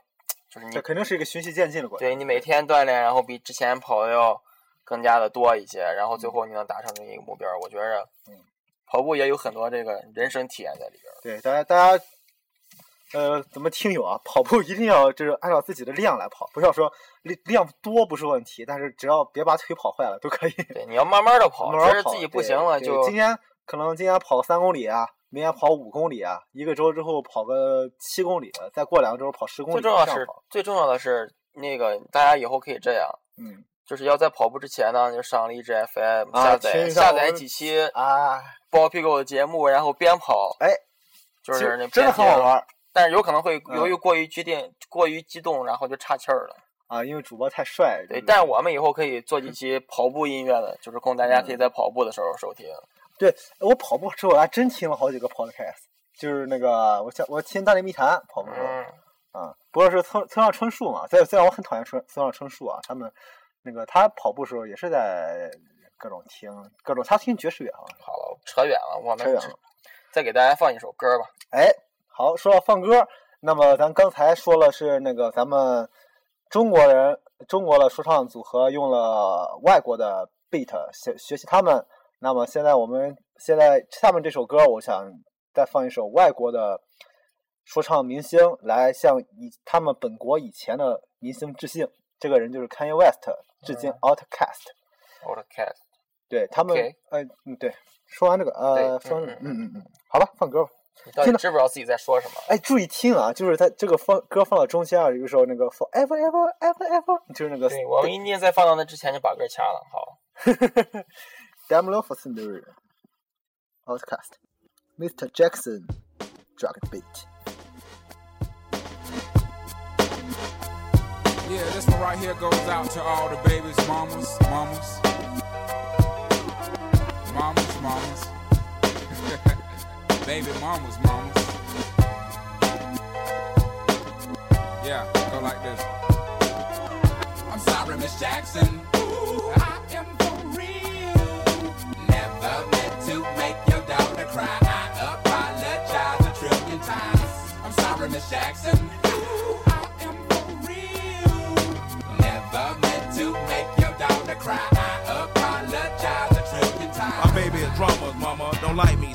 就是你这肯定是一个循序渐进的过程。对你每天锻炼，然后比之前跑的要更加的多一些，然后最后你能达成这一个目标，我觉着，嗯，跑步也有很多这个人生体验在里边儿。对，大家大家，呃，咱们听友啊，跑步一定要就是按照自己的量来跑，不是要说量量多不是问题，但是只要别把腿跑坏了都可以。对，你要慢慢的跑，慢慢跑觉得自己不行了就今天可能今天跑三公里啊，明天跑五公里啊，一个周之后跑个七公里，再过两个周跑十公里。最重要是最重要的是那个大家以后可以这样，嗯就是要在跑步之前呢，就上荔枝 FM 啊下载下下载几期啊，包屁股的节目，然后边跑，哎，就是那真的很好玩儿但是有可能会嗯由于过于激动、过于激动，然后就岔气儿了。啊，因为主播太帅。对，就是但是我们以后可以做几期跑步音乐的，就是供大家可以在跑步的时候收听。对我跑步时候，我还真听了好几个 podcast，就是那个我想我听《大内密谈》跑步时候。嗯，啊，不过是村村上春树嘛，虽虽然我很讨厌村村上春树啊，他们那个他跑步时候也是在各种听各种，他听爵士乐好像。好了，扯远了，我们扯远了再给大家放一首歌吧。哎，好，说到放歌，那么咱刚才说了是那个咱们中国人中国的说唱组合用了外国的 beat 学学习他们，那么现在我们现在下面这首歌，我想再放一首外国的说唱明星来向以他们本国以前的明星致敬。这个人就是 Kanye West 致敬 Outcast，、Outcast，对他们呃嗯对，说完这个呃对说嗯嗯嗯好吧，放歌吧。你到底知不知道自己在说什么？哎，注意听啊，就是他这个放歌放到中间啊，有时候那个 Forever Ever Ever Ever，就是那个对，我们一定在放到那之前就把歌掐了。好，[LAUGHS] Damn Love for Cinderella Outcast Mr. Jackson Drug Beat。Yeah, this one right here goes out to all the babies, mamas, mamas. Mamas, mamas. [LAUGHS] Baby mamas, mamas. Yeah, go like this. I'm sorry, Miss Jackson. Ooh, I am Miss Jackson. Ooh, I am for real. Never meant to make your daughter cry. I apologize a trillion times. My baby is drama, mama. Don't like me.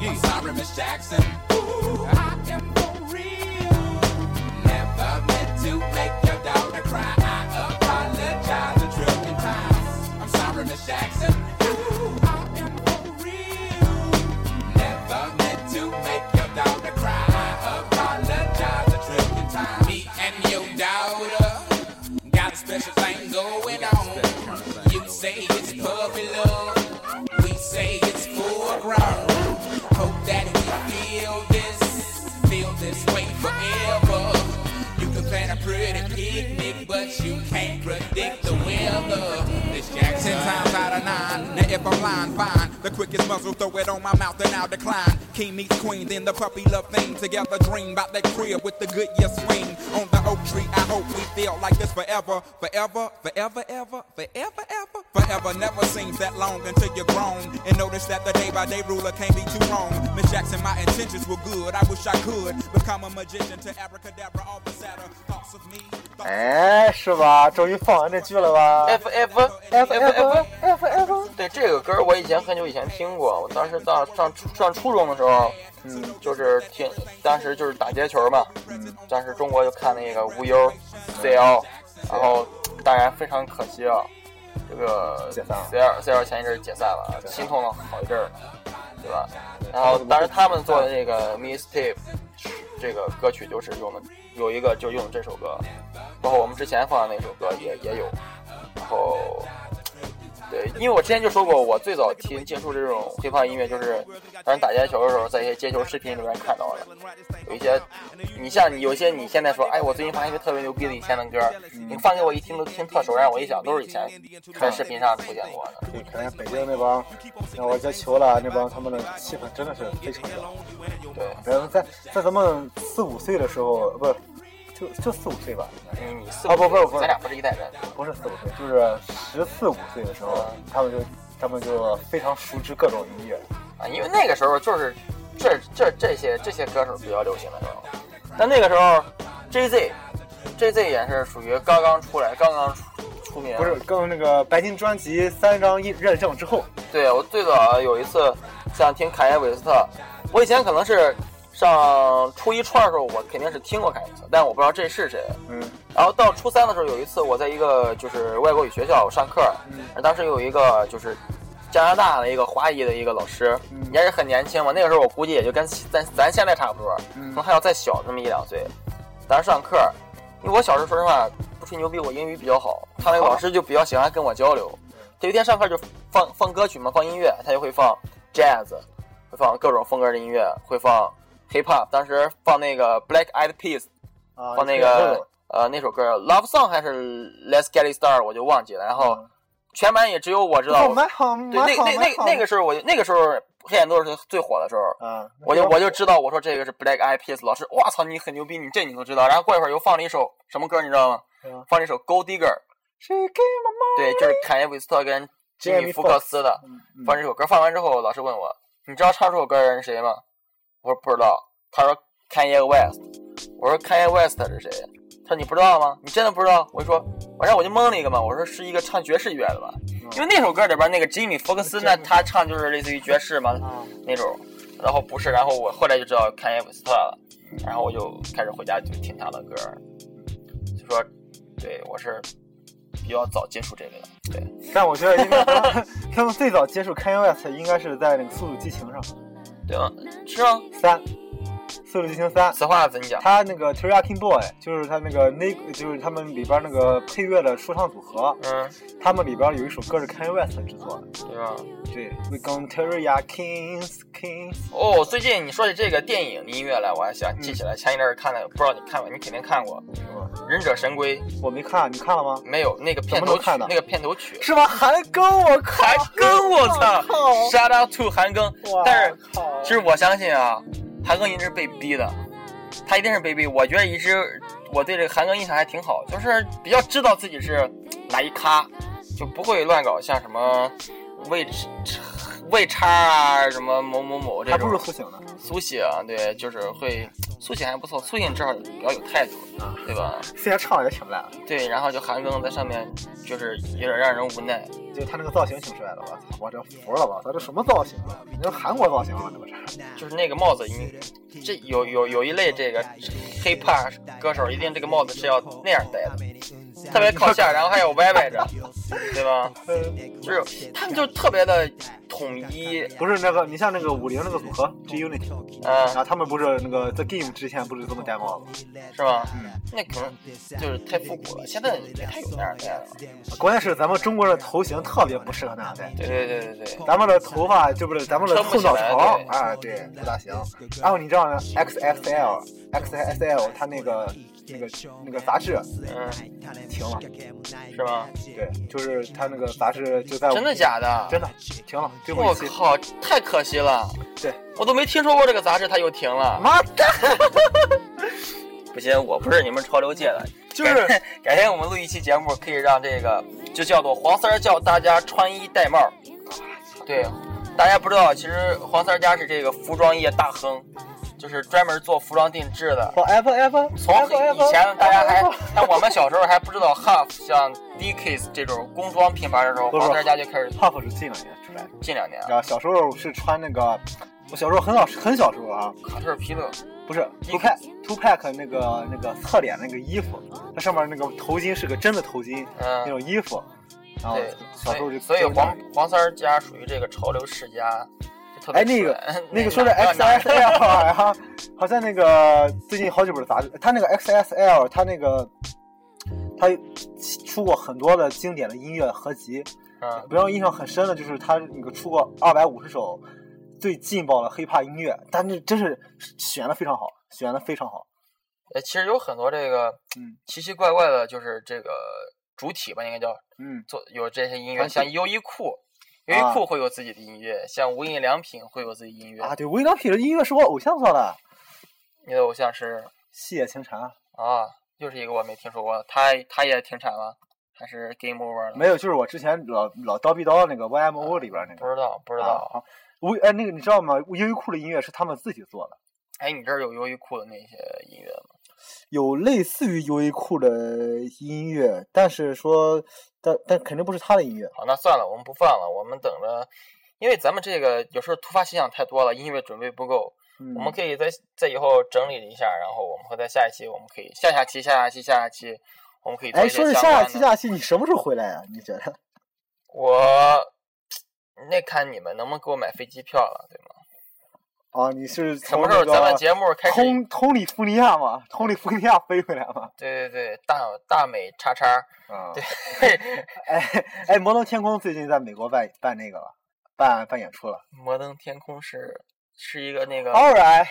I'm sorry, Miss Jackson. Ooh, I am for real. Never meant to make dream about that crib with the good year swing. On the oak tree, I hope we feel like this forever. Forever, forever, ever, forever, ever. Forever never seems that long until you're grown. And notice that the day by day ruler can't be too wrong. Miss Jackson, my intentions were good. I wish I could become a magician to abracadabra, all the sadder thoughts of me. thoughts of 哎，是吧？终于放完这句了吧 F F F F F F，对这个歌我以前很久以前听过，我当时到上初上初中的时候，嗯，就是听， 当时就是打街球嘛，嗯，当时中国就看那个无忧 CL，然后当然非常可惜啊，这个 CL CL 前一阵解散了，心痛了好一阵儿，对吧？然后当时他们做的这个 Mistape 这个歌曲就是用的有一个就用的这首歌，包括我们之前放的那首歌也也有，然后。对，因为我之前就说过，我最早听接触这种黑怕音乐，就是当时打街球的时候，在一些街球视频里面看到的。有一些，你像你有一些你现在说，哎，我最近发现一个特别牛逼的以前的歌，你放给我一听都听特熟，让我一想都是以前在视频上出现过的。对，可能北京那帮让我接球了，那帮他们的气氛真的是非常的。对，然后在在咱们四五岁的时候，不是就就四五岁吧，你你四啊不不不咱俩不是一代人。不是四五岁，就是十四五岁的时候，他们就他们就非常熟知各种音乐。啊，因为那个时候就是这这这些这些歌手比较流行的时候，但那个时候 J Z J Z 也是属于刚刚出来，刚刚出出名。不是，更那个白金专辑三张一认证之后，对我最早有一次想听凯耶韦斯特，我以前可能是上初一初二的时候，我肯定是听过凯耶韦斯，但我不知道这是谁。嗯然后到初三的时候，有一次我在一个就是外国语学校上课，嗯当时有一个就是加拿大的一个华裔的一个老师，嗯也是很年轻嘛，那个时候我估计也就跟咱咱现在差不多，嗯可能还要再小那么一两岁。当时上课，因为我小时候说实话不吹牛逼，我英语比较好，他那个老师就比较喜欢跟我交流。他有一天上课就放放歌曲嘛，放音乐，他就会放 jazz，会放各种风格的音乐，会放 hip hop。当时放那个 Black Eyed Peas，啊，放那个呃那首歌 Love Song 还是 Let's Get It Started，我就忘记了。然后全班也只有我知道。哦，蛮好，对，那那那那个时候我就那个时候黑眼豆是最火的时候，嗯，我就我就知道，我说这个是 Black Eyed Peas，老师，哇操，你很牛逼，你这你都知道。然后过一会儿又放了一首什么歌，你知道吗？嗯放了一首 Gold Digger，对，就是凯耶韦斯特跟吉米福克斯的。嗯放这首歌，放完之后，老师问我，你知道唱这首歌的人是谁吗？我说不知道。他说 Kanye West。我说 Kanye West 是谁？他说你不知道吗？你真的不知道？我就说，反正我就蒙了一个嘛，我说是一个唱爵士乐的吧，因为那首歌里边那个吉米福克斯呢，他唱就是类似于爵士嘛那种，然后不是，然后我后来就知道 Kanye West 了，然后我就开始回家就听他的歌，就说，对我是比较早接触这个的，对。但我觉得应该他们 [LAUGHS] 他们最早接触 Kanye West 应该是在那个《速度激情》上对吗？是吗？三，《速度激情三》。此话怎讲？他那个 Teriyaki Boy 就是他那个那就是他们里边那个配乐的说唱组合，嗯，他们里边有一首歌是 Kanye West 制作的，对吧？对，We gon' Teriyaki Kings，哦，最近你说起这个电影的音乐来，我还想记起来，前一阵儿看的，不知道你看没？你肯定看过《忍者神龟》，我没看，你看了吗？没有那个片头曲那个片头曲。是吧？韩庚，我靠！韩庚，我操靠！Shout out to 韩庚。但是其实我相信啊，韩庚一定是被逼的，他一定是被逼。我觉得一直我对这个韩庚印象还挺好，就是比较知道自己是哪一咖，就不会乱搞像什么魏魏叉啊，什么某某某这还种。不如苏醒呢。苏醒，对，就是会苏醒还不错，苏醒至少比较有态度，对吧？虽然唱的也挺烂，对，然后就韩庚在上面，就是有点让人无奈。就他那个造型挺帅的，我操，我这服了，吧？他，这什么造型啊？你这韩国造型啊，这不是？就是那个帽子，你这有有有一类这个 hip hop 歌手，一定这个帽子是要那样戴的，特别靠下，然后还有歪歪着，[LAUGHS] 对吧？就是他们就特别的统一，不是那个，你像那个五菱那个组合 G Unit，嗯、啊，他们不是那个 The Game 之前不是这么戴帽子？是吧？那可能就是太复古了，现在也太有那样戴了。关键是咱们中国人的头型特别不适合那样戴，对对对对对，咱们的头发就不是咱们的后脑勺对，哎，对，不大行。然后你知道呢，XXL XXL 它那个那个那个杂志嗯，停了，是吧？对，就是他那个杂志就在真的假的？真的停了，最后一期。我靠，太可惜了！对，我都没听说过这个杂志，它又停了。妈的，[LAUGHS] 不行，我不是你们潮流界的，[LAUGHS] 就是改天我们录一期节目，可以让这个就叫做黄三儿教大家穿衣戴帽。对，大家不知道，其实黄三儿家是这个服装业大亨，就是专门做服装定制的。forever ever，从以前大家还，像我们小时候还不知道 Huff 像 Dickies 这种工装品牌的时候，不是黄三儿家就开始 Huff 是近两年出来的。近两年啊。然后小时候是穿那个我小时候很早很小时候啊，卡特皮勒，不是 Two Pack Two Pack 那个那个侧脸那个衣服，它上面那个头巾是个真的头巾，那嗯，种衣服。然后对，小时候就以所以黄黄三儿家属于这个潮流世家，就特别哎，那个那个说的 XSL 啊，好像那个最近好几本杂志，他那个 XSL，他那个他出过很多的经典的音乐合集，嗯，比方印象很深的就是他那个出过二百五十首最劲爆的 hiphop 音乐，但是真是选的非常好，选的非常好。呃，其实有很多这个嗯。奇奇怪怪的，就是这个主体吧，应该叫嗯，做有这些音乐，像优衣库，优衣库会有自己的音乐，像无印良品会有自己音乐。啊，对，无印良品的音乐是我偶像做的，你的偶像是细野晴臣。啊，又是一个我没听说过，他他也停产了，还是 Game Over 了？没有，就是我之前老老叨逼叨那个 YMO 里边那个。不知道，不知啊道。啊，无哎那个你知道吗？优衣库的音乐是他们自己做的。哎，你这儿有优衣库的那些音乐吗？有类似于优衣库的音乐，但是说，但但肯定不是他的音乐。好，那算了，我们不放了，我们等着，因为咱们这个有时候突发奇想太多了，音乐准备不够，嗯我们可以在在以后整理一下，然后我们会在下一期，我们可以下下期、下下期、下下期，我们可以做哎，说是下下。期下期，你什么时候回来啊、你觉得？[LAUGHS] 我 [TSK] 那看你们能不能给我买飞机票了，对吗？啊，你是什么时候咱们节目开始？通通里福尼亚嘛？通里福尼亚飞回来嘛？对对对，大大美叉叉，啊，对，哎哎，摩登天空最近在美国办办那个了，办办演出了。摩登天空是是一个那个 All right，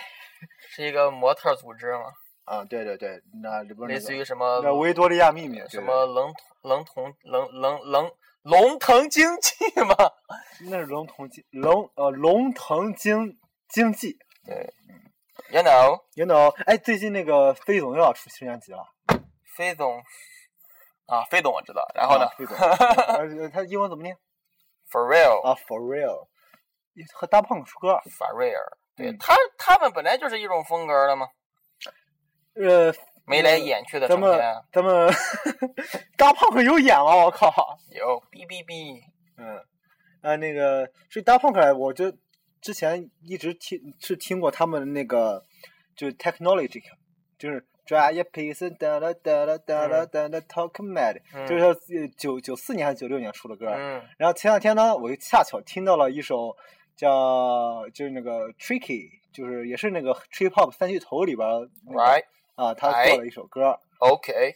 是一个模特组织吗？啊，对对对，那里边那类似于什么那维多利亚秘密，什么冷冷统冷冷冷龙腾经济吗？那是龙腾经龙呃龙腾经经济对，you know，，you know，哎，最近那个飞总又要出新专辑了。飞总啊，飞总我知道，然后呢啊飞总，呃，他英文怎么念？，for real，啊，For real，和大胖出歌。For real，，对嗯他他们本来就是一种风格的嘛，呃，眉来眼去的咱们咱们 [LAUGHS] 大胖可有眼吗？我靠！有哔哔哔，嗯，呃，那个所以大胖克，我就之前一直听是听过他们那个就是 technology，就是 dry a piece 哒啦哒啦哒啦哒啦 talk mad，嗯就是说呃九九四年还是九六年出的歌。嗯然后前两天呢，我就恰巧听到了一首叫就是那个 Tricky，就是也是那个 trip hop 三巨头里边啊，他哎做了一首歌。OK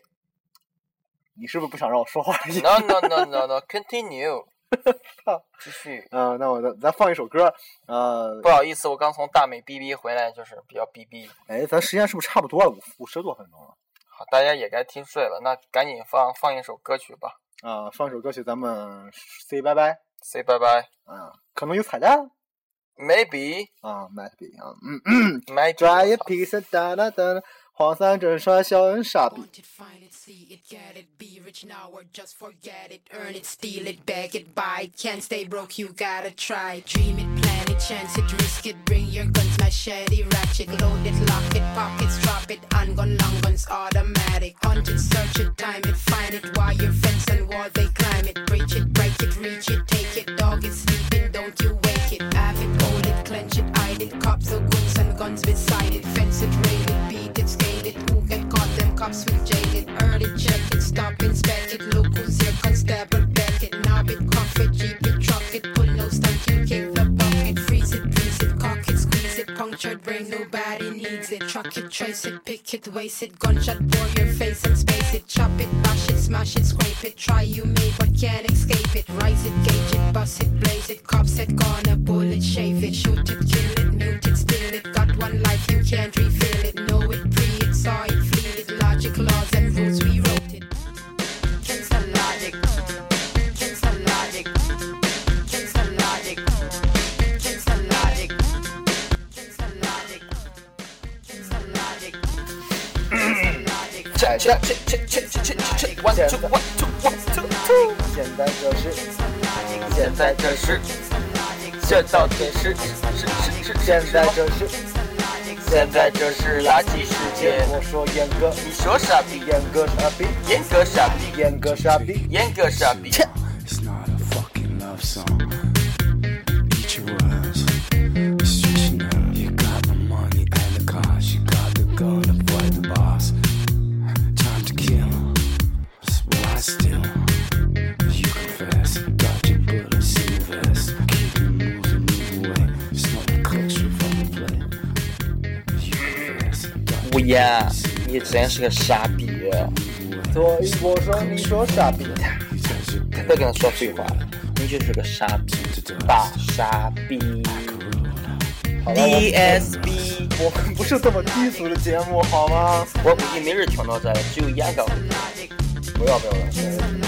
你是不是不想让我说话？no no no no no，continue，[LAUGHS] 继续。啊，那我咱咱放一首歌，呃不，好意思，我刚从大美哔哔回来，就是比较哔哔。哎，咱时间是不是差不多了？五五十多分钟了。好，大家也该听睡了，那赶紧放放一首歌曲吧啊，放一首歌曲，咱们 say 拜拜。，say 拜拜啊，可能有彩蛋，maybe 啊，might be 啊，嗯嗯。maybe。Dry 哒，黄三真帅，小恩傻逼。 Want it, find it, see it, get it, be rich now or just forget it. Earn it, steal it, beg it, buy it. Can't stay broke, you gotta try. Dream it, plan it, chance it, risk it. Bring your guns, machete, ratchet, load it, lock it, pockets, drop it. Handgun, long guns, automatic. Hunt it, search it, time it, find it. Wire fence and wall, they climb it. Breach it, break it, reach it, take it. Dog is sleeping, don't you wake it. Have it, hold it, clench it, hide it. Cops or goons and guns beside it. Fence it, raid it, beat it, it. Who get caught? Them cops jail it. Early check it, stop, inspect it. Look who's here, constable, back it. Knob it, cuff it, jeep it, truck it. Pull no stunt, you kick the bucket. Freeze it, freeze it, cock it, squeeze it. Punctured brain, no it. Truck it, trace it, pick it, waste it. Gunshot for your face and space it. Chop it, bash it, smash it, scrape it. Try you may, but can't escape it. Rise it, gauge it, bust it, blaze it. Cops it, gonna bullet, shave it. Shoot it, kill it, mute it, steal it. Got one life, you can't refill it. Know it, pre it, saw it, it. Logic, laws, and 切切切切切切切！One two one two one two two。现在这是，现在这是，这到底是？是是是是是？现在这是，现在这是垃圾世界。我说严格，你说傻逼，严格傻逼，严格傻逼，严格傻逼。你真是个傻逼！所以我说你说傻逼。别跟他说废话，你就是个傻逼，大傻逼。DSB，我们不是这么低俗的节目，好吗？我估计没人听到这，只有严哥会。不要不要了，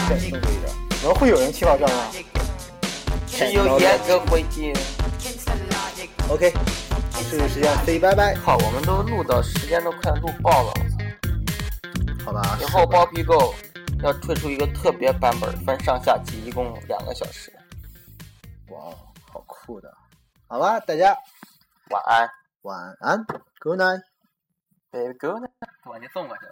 再正规一点。怎么会有人听到这儿呢？只有严哥会听。OK，这个时间 say 拜拜。好，我们都录到时间都快录爆了，后包皮狗要推出一个特别版本，分上下集，一共两个小时。哇，好酷的。好吧，大家晚安晚安，Good night。，baby good night，把你送过去。